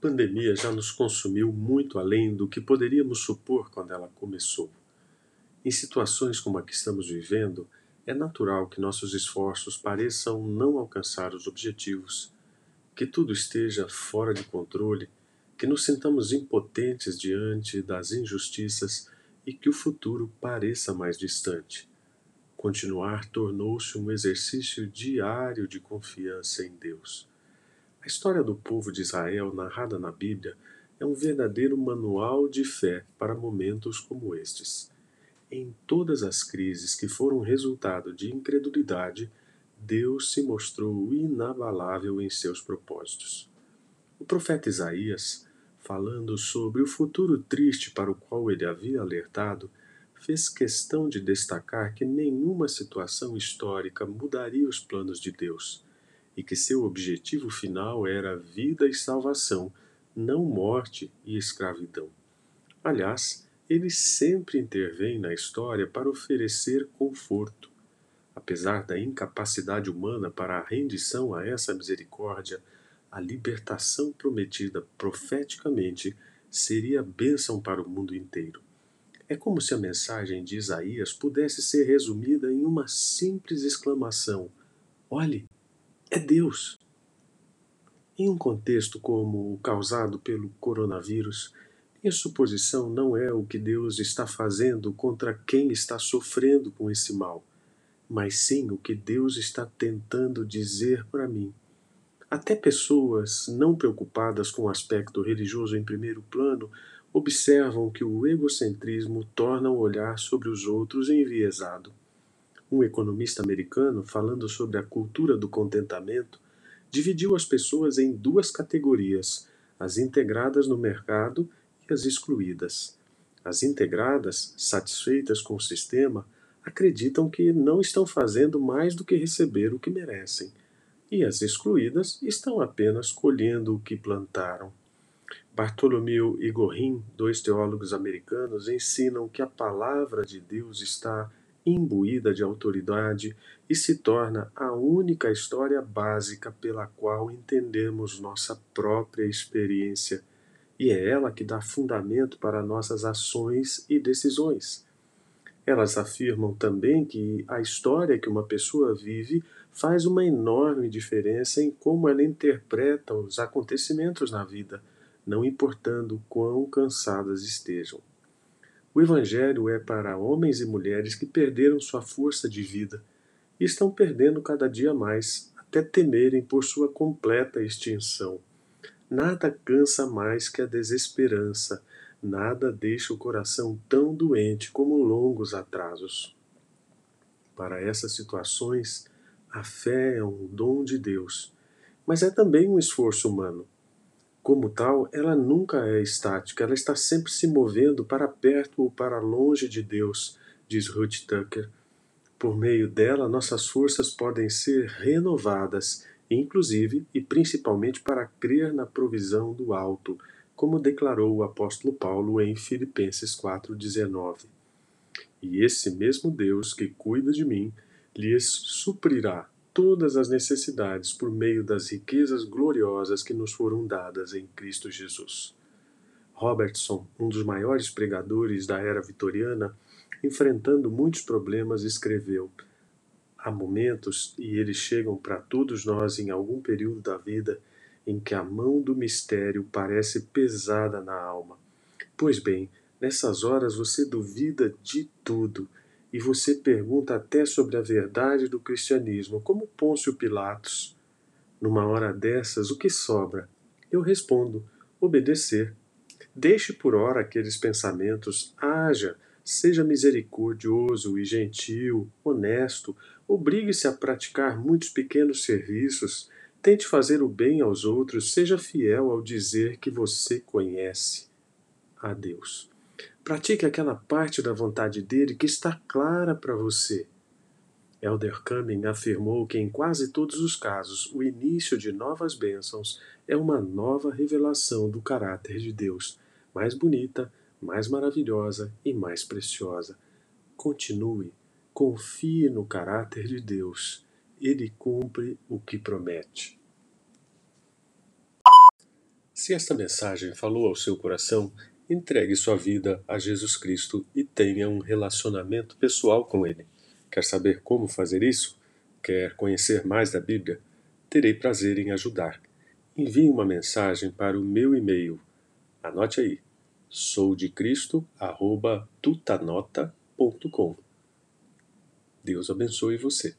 pandemia já nos consumiu muito além do que poderíamos supor quando ela começou. Em situações como a que estamos vivendo, é natural que nossos esforços pareçam não alcançar os objetivos, que tudo esteja fora de controle, que nos sintamos impotentes diante das injustiças e que o futuro pareça mais distante. Continuar tornou-se um exercício diário de confiança em Deus. A história do povo de Israel, narrada na Bíblia, é um verdadeiro manual de fé para momentos como estes. Em todas as crises que foram resultado de incredulidade, Deus se mostrou inabalável em seus propósitos. O profeta Isaías, falando sobre o futuro triste para o qual ele havia alertado, fez questão de destacar que nenhuma situação histórica mudaria os planos de Deus e que seu objetivo final era vida e salvação, não morte e escravidão. Aliás, ele sempre intervém na história para oferecer conforto. Apesar da incapacidade humana para a rendição a essa misericórdia, a libertação prometida profeticamente seria bênção para o mundo inteiro. É como se a mensagem de Isaías pudesse ser resumida em uma simples exclamação: Olhe, é Deus. Em um contexto como o causado pelo coronavírus, minha suposição não é o que Deus está fazendo contra quem está sofrendo com esse mal, mas sim o que Deus está tentando dizer para mim. Até pessoas não preocupadas com o aspecto religioso em primeiro plano observam que o egocentrismo torna o olhar sobre os outros enviesado. Um economista americano, falando sobre a cultura do contentamento, dividiu as pessoas em duas categorias: as integradas no mercado e as excluídas. As integradas, satisfeitas com o sistema, acreditam que não estão fazendo mais do que receber o que merecem, e as excluídas estão apenas colhendo o que plantaram. Bartolomeu e Gorin, dois teólogos americanos, ensinam que a palavra de Deus está imbuída de autoridade e se torna a única história básica pela qual entendemos nossa própria experiência, e é ela que dá fundamento para nossas ações e decisões. Elas afirmam também que a história que uma pessoa vive faz uma enorme diferença em como ela interpreta os acontecimentos na vida, não importando quão cansadas estejam. O Evangelho é para homens e mulheres que perderam sua força de vida e estão perdendo cada dia mais, até temerem por sua completa extinção. Nada cansa mais que a desesperança, nada deixa o coração tão doente como longos atrasos. Para essas situações, a fé é um dom de Deus, mas é também um esforço humano. Como tal, ela nunca é estática, ela está sempre se movendo para perto ou para longe de Deus, diz Ruth Tucker. Por meio dela, nossas forças podem ser renovadas, inclusive e principalmente para crer na provisão do alto, como declarou o apóstolo Paulo em Filipenses 4,19. E esse mesmo Deus que cuida de mim lhes suprirá todas as necessidades por meio das riquezas gloriosas que nos foram dadas em Cristo Jesus. Robertson, um dos maiores pregadores da era vitoriana, enfrentando muitos problemas, escreveu: Há momentos, e eles chegam para todos nós em algum período da vida, em que a mão do mistério parece pesada na alma. Pois bem, nessas horas você duvida de tudo e você pergunta até sobre a verdade do cristianismo, como Pôncio Pilatos. Numa hora dessas, o que sobra? Eu respondo: obedecer. Deixe por hora aqueles pensamentos, haja, seja misericordioso e gentil, honesto, obrigue-se a praticar muitos pequenos serviços, tente fazer o bem aos outros, seja fiel ao dizer que você conhece a Deus. Pratique aquela parte da vontade dele que está clara para você. Elder Cumming afirmou que em quase todos os casos o início de novas bênçãos é uma nova revelação do caráter de Deus, mais bonita, mais maravilhosa e mais preciosa. Continue, confie no caráter de Deus. Ele cumpre o que promete. Se esta mensagem falou ao seu coração, entregue sua vida a Jesus Cristo e tenha um relacionamento pessoal com Ele. Quer saber como fazer isso? Quer conhecer mais da Bíblia? Terei prazer em ajudar. Envie uma mensagem para o meu e-mail. Anote aí: soudecristo@tutanota.com. Deus abençoe você.